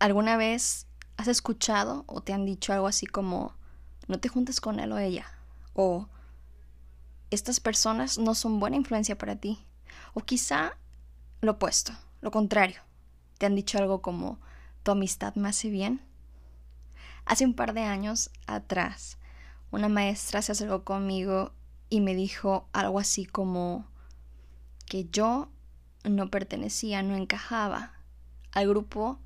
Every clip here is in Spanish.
¿Alguna vez has escuchado o te han dicho algo así como no te juntes con él o ella? O estas personas no son buena influencia para ti. O quizá lo opuesto, lo contrario. Te han dicho algo como tu amistad me hace bien. Hace un par de años atrás, una maestra se acercó conmigo y me dijo algo así como que yo no pertenecía, no encajaba al grupo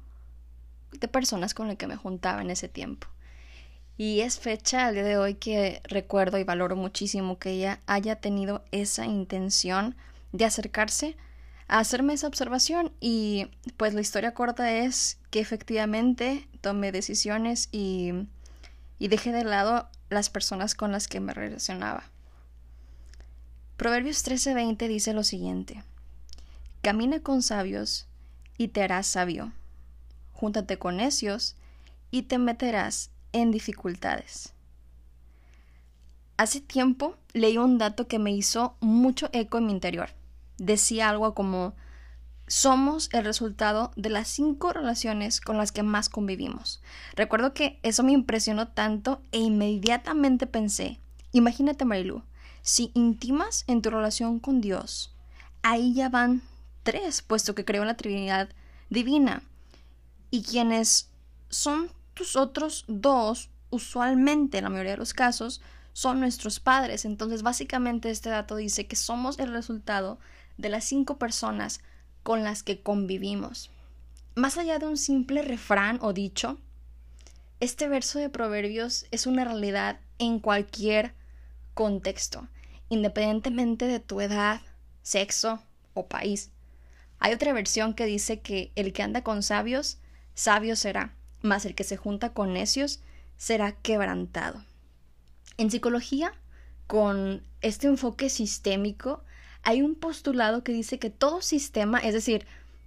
de personas con el que me juntaba en ese tiempo. Y es fecha al día de hoy que recuerdo y valoro muchísimo que ella haya tenido esa intención de acercarse a hacerme esa observación y pues la historia corta es que efectivamente tomé decisiones y, y dejé de lado las personas con las que me relacionaba. Proverbios 13:20 dice lo siguiente, Camina con sabios y te harás sabio, júntate con necios y te meterás en dificultades. Hace tiempo leí un dato que me hizo mucho eco en mi interior. Decía algo como somos el resultado de las cinco relaciones con las que más convivimos. Recuerdo que eso me impresionó tanto e inmediatamente pensé, imagínate Marilu, si intimas en tu relación con Dios, ahí ya van tres, puesto que creó la Trinidad divina. Y quienes son tus otros dos, usualmente, en la mayoría de los casos, son nuestros padres. Entonces, básicamente este dato dice que somos el resultado de las cinco personas con las que convivimos. Más allá de un simple refrán o dicho, este verso de Proverbios es una realidad en cualquier contexto, independientemente de tu edad, sexo o país. Hay otra versión que dice que el que anda con sabios, sabio será, mas el que se junta con necios será quebrantado. En psicología, con este enfoque sistémico, hay un postulado que dice que todo sistema, es decir,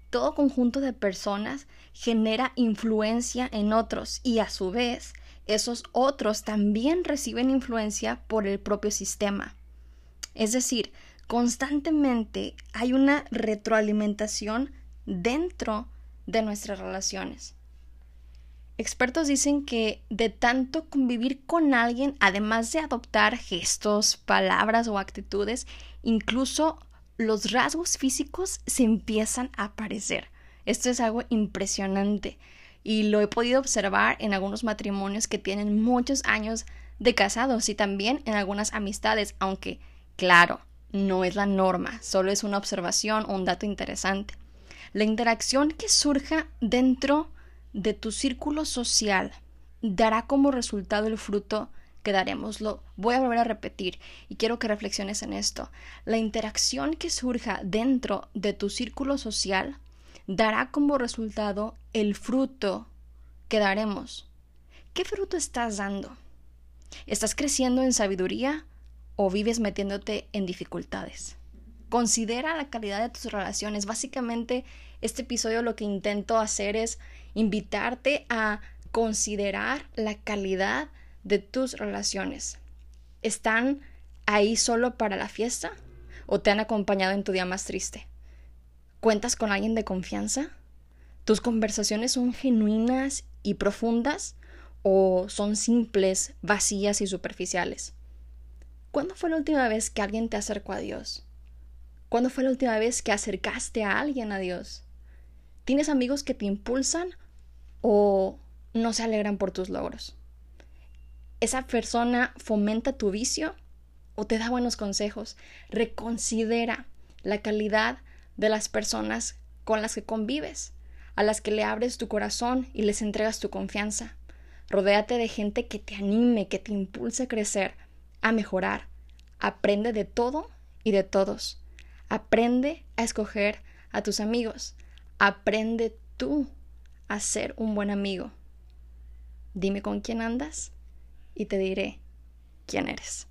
todo conjunto de personas genera influencia en otros y a su vez esos otros también reciben influencia por el propio sistema. Es decir, constantemente hay una retroalimentación dentro de nuestras relaciones. Expertos dicen que de tanto convivir con alguien, además de adoptar gestos, palabras o actitudes, incluso los rasgos físicos se empiezan a aparecer. Esto es algo impresionante y lo he podido observar en algunos matrimonios que tienen muchos años de casados y también en algunas amistades, aunque, claro, no es la norma, solo es una observación o un dato interesante. La interacción que surja dentro de tu círculo social dará como resultado el fruto que daremos. Lo voy a volver a repetir y quiero que reflexiones en esto. La interacción que surja dentro de tu círculo social dará como resultado el fruto que daremos. ¿Qué fruto estás dando? ¿Estás creciendo en sabiduría o vives metiéndote en dificultades? Considera la calidad de tus relaciones. Básicamente, este episodio lo que intento hacer es invitarte a considerar la calidad de tus relaciones. ¿Están ahí solo para la fiesta o te han acompañado en tu día más triste? ¿Cuentas con alguien de confianza? ¿Tus conversaciones son genuinas y profundas o son simples, vacías y superficiales? ¿Cuándo fue la última vez que alguien te acercó a Dios? ¿Cuándo fue la última vez que acercaste a alguien a Dios? ¿Tienes amigos que te impulsan o no se alegran por tus logros? ¿Esa persona fomenta tu vicio o te da buenos consejos? Reconsidera la calidad de las personas con las que convives, a las que le abres tu corazón y les entregas tu confianza. Rodéate de gente que te anime, que te impulse a crecer, a mejorar. Aprende de todo y de todos. Aprende a escoger a tus amigos. Aprende tú a ser un buen amigo. Dime con quién andas y te diré quién eres.